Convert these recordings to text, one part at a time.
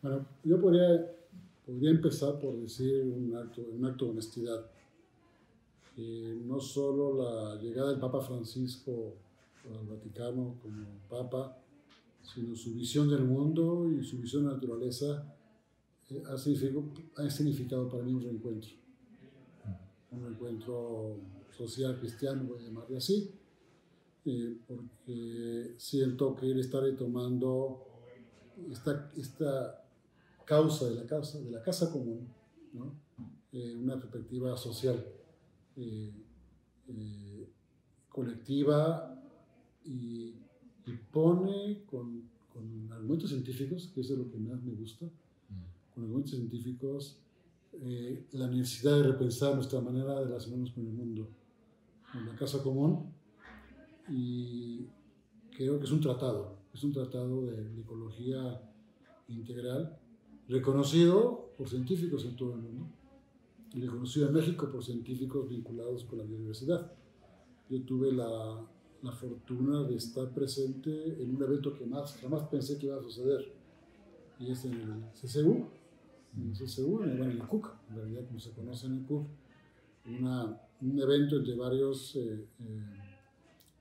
Bueno, yo podría, podría empezar por decir un acto, de honestidad. no solo la llegada del Papa Francisco al Vaticano como Papa, sino su visión del mundo y su visión de la naturaleza eh, ha, significado, ha significado para mí un reencuentro. Un reencuentro social cristiano, voy a llamarle así, eh, porque siento que él está retomando esta, esta causa de la casa, de la casa común, ¿no? Eh, una perspectiva social, colectiva y, y pone con, con, argumentos científicos, que es lo que más me gusta, mm. con argumentos científicos, eh, la necesidad de repensar nuestra manera de relacionarnos con el mundo, en la casa común, y creo que es un tratado, es un tratado de, ecología integral, reconocido por científicos en todo el mundo, y reconocido en México por científicos vinculados con la biodiversidad. Yo tuve la, la fortuna de estar presente en un evento que más, jamás pensé que iba a suceder. Y es en el CCU, en el CCU, en el, CUC, en realidad como se conoce en el CUC, un evento entre varios eh, eh,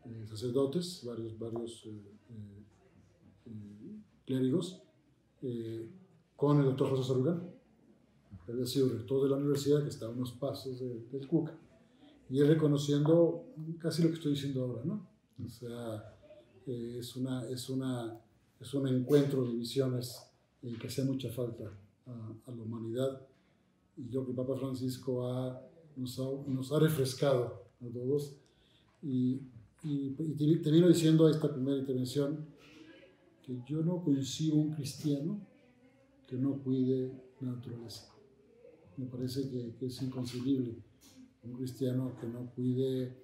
eh, sacerdotes, varios, varios clérigos, con el doctor José Sarugán, que había sido rector de la universidad, que está a unos pasos del CUC y es reconociendo casi lo que estoy diciendo ahora, ¿no? O sea, eh, es, una, es, una, es un encuentro de visiones eh, que hace mucha falta a, la humanidad. Y yo que Papa Francisco ha, nos, ha, nos, ha, refrescado a todos. Y, y, y termino diciendo esta primera intervención que yo no coincido un cristiano que no cuide la naturaleza. Me parece que, que es inconcebible un cristiano que no cuide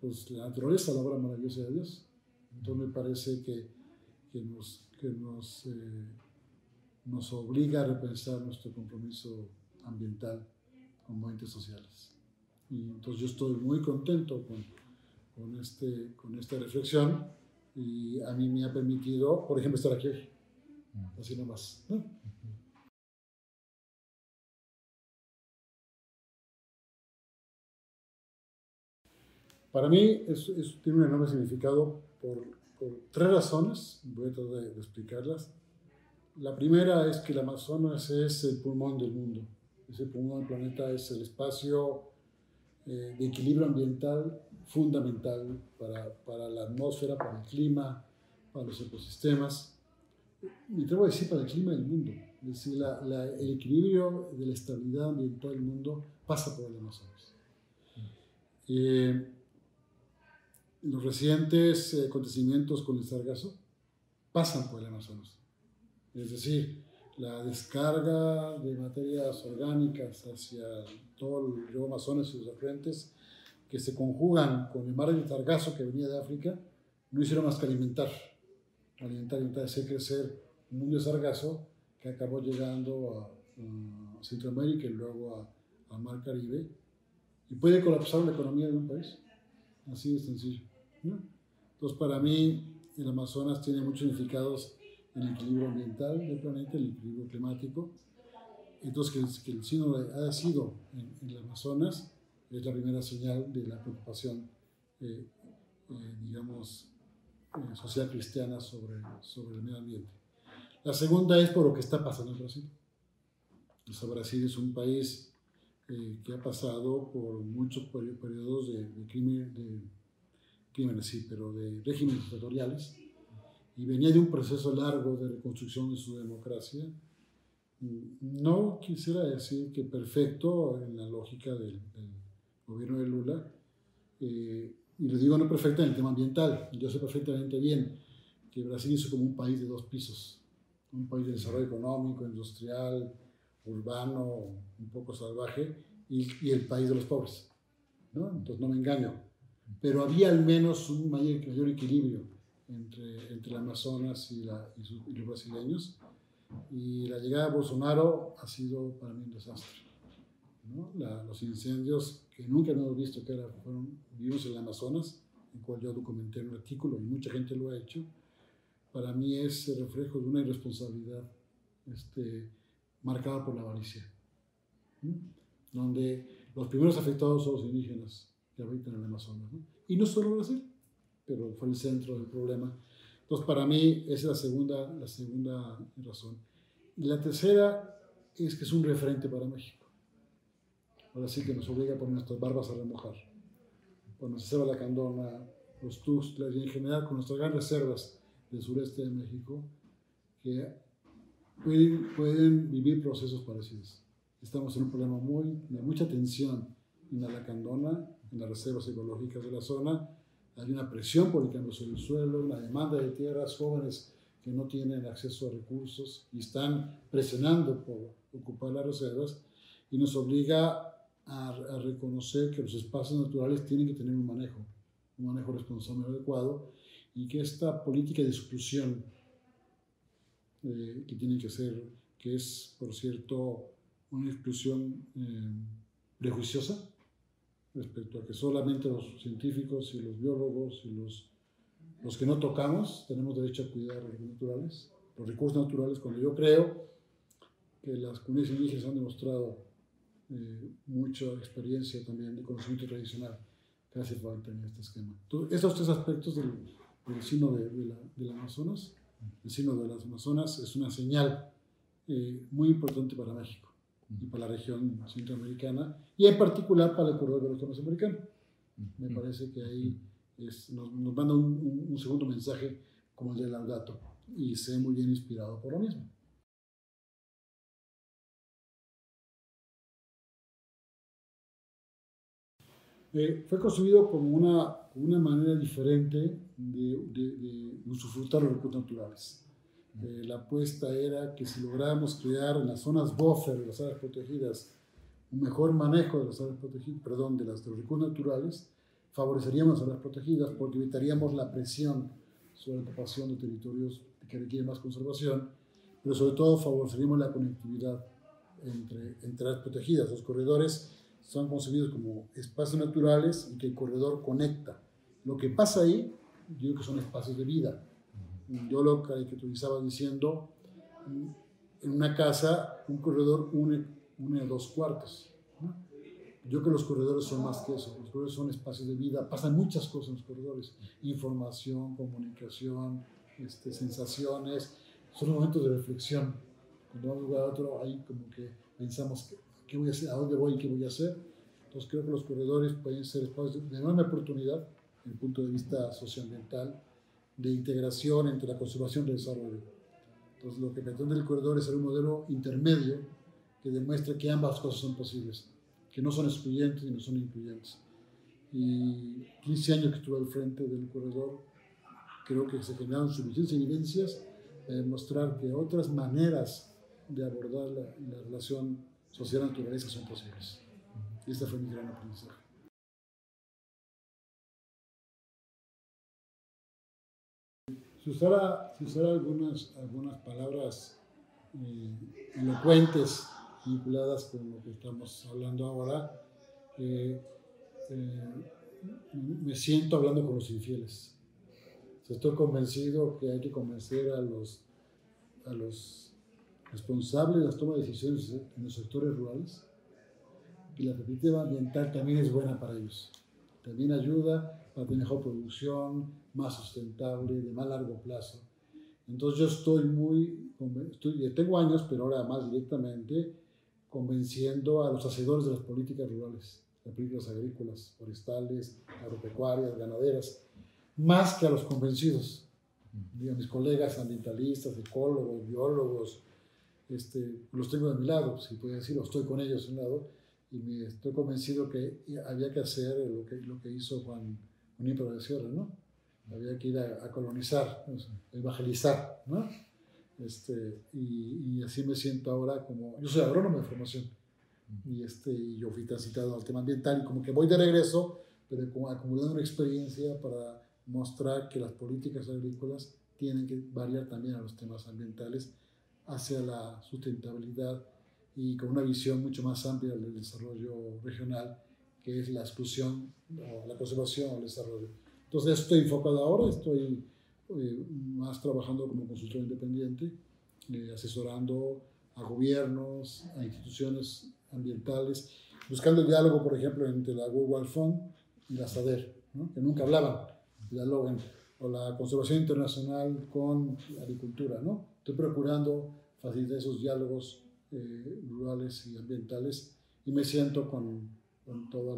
pues, la naturaleza, la obra maravillosa de Dios. Entonces me parece que, que nos, que nos, eh, nos obliga a repensar nuestro compromiso ambiental como entes sociales. Y entonces yo estoy muy contento con, con, este, con esta reflexión y a mí me ha permitido, por ejemplo, estar aquí hoy. Así nomás. ¿no? Para mí eso, tiene un enorme significado por, tres razones, voy a tratar de, explicarlas. La primera es que el Amazonas es el pulmón del mundo, ese el pulmón del planeta, es el espacio eh, de equilibrio ambiental fundamental para, para, la atmósfera, para el clima, para los ecosistemas. Me atrevo a decir para el clima del mundo. Es decir, el equilibrio de la estabilidad ambiental del mundo pasa por el Amazonas. Eh, los recientes eh, acontecimientos con el sargazo pasan por el Amazonas. Es decir, la descarga de materias orgánicas hacia todo el río Amazonas y sus afluentes que se conjugan con el mar del sargazo que venía de África, no hicieron más que alimentar, alimentar y hacer crecer un mundo de sargazo que acabó llegando a, Centroamérica y luego al Mar Caribe y puede colapsar la economía de un país. Así de sencillo. Entonces, para mí, el Amazonas tiene muchos significados en el equilibrio ambiental del planeta, el equilibrio climático. Entonces, que, el signo ha sido en, el Amazonas es la primera señal de la preocupación, eh, eh, digamos, social cristiana sobre, sobre el medio ambiente. La segunda es por lo que está pasando en Brasil. Brasil es un país que ha pasado por muchos periodos de, de crimen, de crímenes sí, pero de regímenes dictatoriales, y venía de un proceso largo de reconstrucción de su democracia. No quisiera decir que perfecto en la lógica del, gobierno de Lula, eh, y lo digo no perfecta en el tema ambiental, yo sé perfectamente bien que Brasil es como un país de dos pisos, un país de desarrollo económico, industrial, urbano, un poco salvaje, y, y el país de los pobres. ¿no? Entonces no me engaño pero había al menos un mayor, mayor equilibrio entre, entre el Amazonas y, la, y, los brasileños. Y la llegada de Bolsonaro ha sido para mí un desastre. ¿No? los incendios que nunca hemos visto que era, fueron vivos en el Amazonas, en cual yo documenté un artículo y mucha gente lo ha hecho, para mí es el reflejo de una irresponsabilidad este, marcada por la avaricia, donde los primeros afectados son los indígenas que habitan en el Amazonas. Y no solo Brasil, pero fue el centro del problema. Entonces, para mí, esa es la segunda, la segunda razón. Y la tercera es que es un referente para México. Ahora sí que nos obliga a poner nuestras barbas a remojar. Cuando se ceba la candona, los tuxtlas y en general con nuestras grandes reservas del sureste de México, que pueden, pueden vivir procesos parecidos. Estamos en un problema muy, de mucha tensión en la lacandona, en las reservas ecológicas de la zona. Hay una presión por el cambio sobre el suelo, una demanda de tierras, jóvenes que no tienen acceso a recursos y están presionando por ocupar las reservas y nos obliga a, a reconocer que los espacios naturales tienen que tener un manejo, un manejo responsable adecuado y que esta política de exclusión eh, que tiene que ser, que es, por cierto, una exclusión eh, prejuiciosa respecto a que solamente los científicos y los biólogos y los, los que no tocamos tenemos derecho a cuidar los naturales, los recursos naturales, cuando yo creo que las comunidades indígenas han demostrado eh, mucha experiencia también de conocimiento tradicional hace falta en este esquema. Entonces, esos tres aspectos del, del signo de, de, la, del Amazonas el signo de las Amazonas es una señal eh, muy importante para México y para la región centroamericana y en particular para el corredor de americanos. Me parece que ahí es, nos, nos, manda un, un, segundo mensaje como el de Laudato y sé muy bien inspirado por lo mismo. Eh, fue construido como una, una manera diferente de, de, de usufructar los recursos naturales. Eh, la apuesta era que si lográbamos crear en las zonas buffer de las áreas protegidas un mejor manejo de las áreas protegidas, perdón, de, las, de los recursos naturales, favoreceríamos a las protegidas porque evitaríamos la presión sobre la ocupación de territorios que requieren más conservación, pero sobre todo favoreceríamos la conectividad entre, entre las protegidas. Los corredores son concebidos como espacios naturales y que el corredor conecta. Lo que pasa ahí, yo digo que son espacios de vida. Yo lo caricaturizaba diciendo, en una casa, un corredor une, une dos cuartos. Yo creo que los corredores son más que eso. Los corredores son espacios de vida. Pasan muchas cosas en los corredores. Información, comunicación, este, sensaciones. Son momentos de reflexión. Cuando vamos un lugar a otro, ahí como que pensamos que qué voy a hacer, a dónde voy y qué voy a hacer. Entonces creo que los corredores pueden ser espacios de enorme oportunidad desde el punto de vista socioambiental, de integración entre la conservación y el desarrollo. Entonces lo que pretende el corredor es ser un modelo intermedio que demuestre que ambas cosas son posibles, que no son excluyentes y no son incluyentes. Y 15 años que estuve al frente del corredor, creo que se generaron suficientes evidencias para demostrar que otras maneras de abordar la, la relación social naturaleza son posibles. Y este fue mi gran aprendizaje. Si usara, si usara algunas, algunas palabras eh, elocuentes vinculadas con lo que estamos hablando ahora, eh, eh, me siento hablando con los infieles. Estoy convencido que hay que convencer a los, a los responsables de las tomas de decisiones en los sectores rurales y la perspectiva ambiental también es buena para ellos. También ayuda para tener mejor producción, más sustentable, de más largo plazo. Entonces yo estoy muy, estoy, tengo años, pero ahora más directamente, convenciendo a los hacedores de las políticas rurales, las políticas agrícolas, forestales, agropecuarias, ganaderas, más que a los convencidos. Digo, mis colegas ambientalistas, ecólogos, biólogos, este, los tengo de mi lado, si puedo decirlo, estoy con ellos a un lado, y me estoy convencido que había que hacer lo que, lo que hizo Juan Unípero de Sierra, ¿no? Había que ir a, a colonizar, a evangelizar, ¿no? Este, y, y, así me siento ahora como, yo soy agrónomo de formación, y, este, y yo fui transitado al tema ambiental, y como que voy de regreso, pero como acumulando una experiencia para mostrar que las políticas agrícolas tienen que variar también a los temas ambientales hacia la sustentabilidad y con una visión mucho más amplia del desarrollo regional, que es la exclusión, o la conservación o el desarrollo. Entonces estoy enfocado ahora, estoy eh, más trabajando como consultor independiente eh, asesorando a gobiernos, a instituciones ambientales, buscando el diálogo, por ejemplo, entre la World Fund y la SADER, que nunca hablaban, dialogan, o la conservación internacional con la agricultura. ¿no? Estoy procurando facilitar esos diálogos eh, rurales y ambientales y me siento con, con toda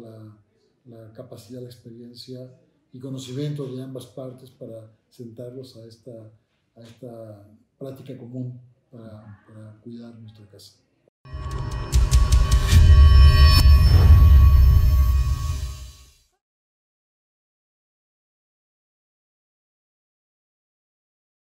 la, capacidad, la experiencia y conocimiento de ambas partes para sentarlos a esta, a esta práctica común para cuidar nuestra casa.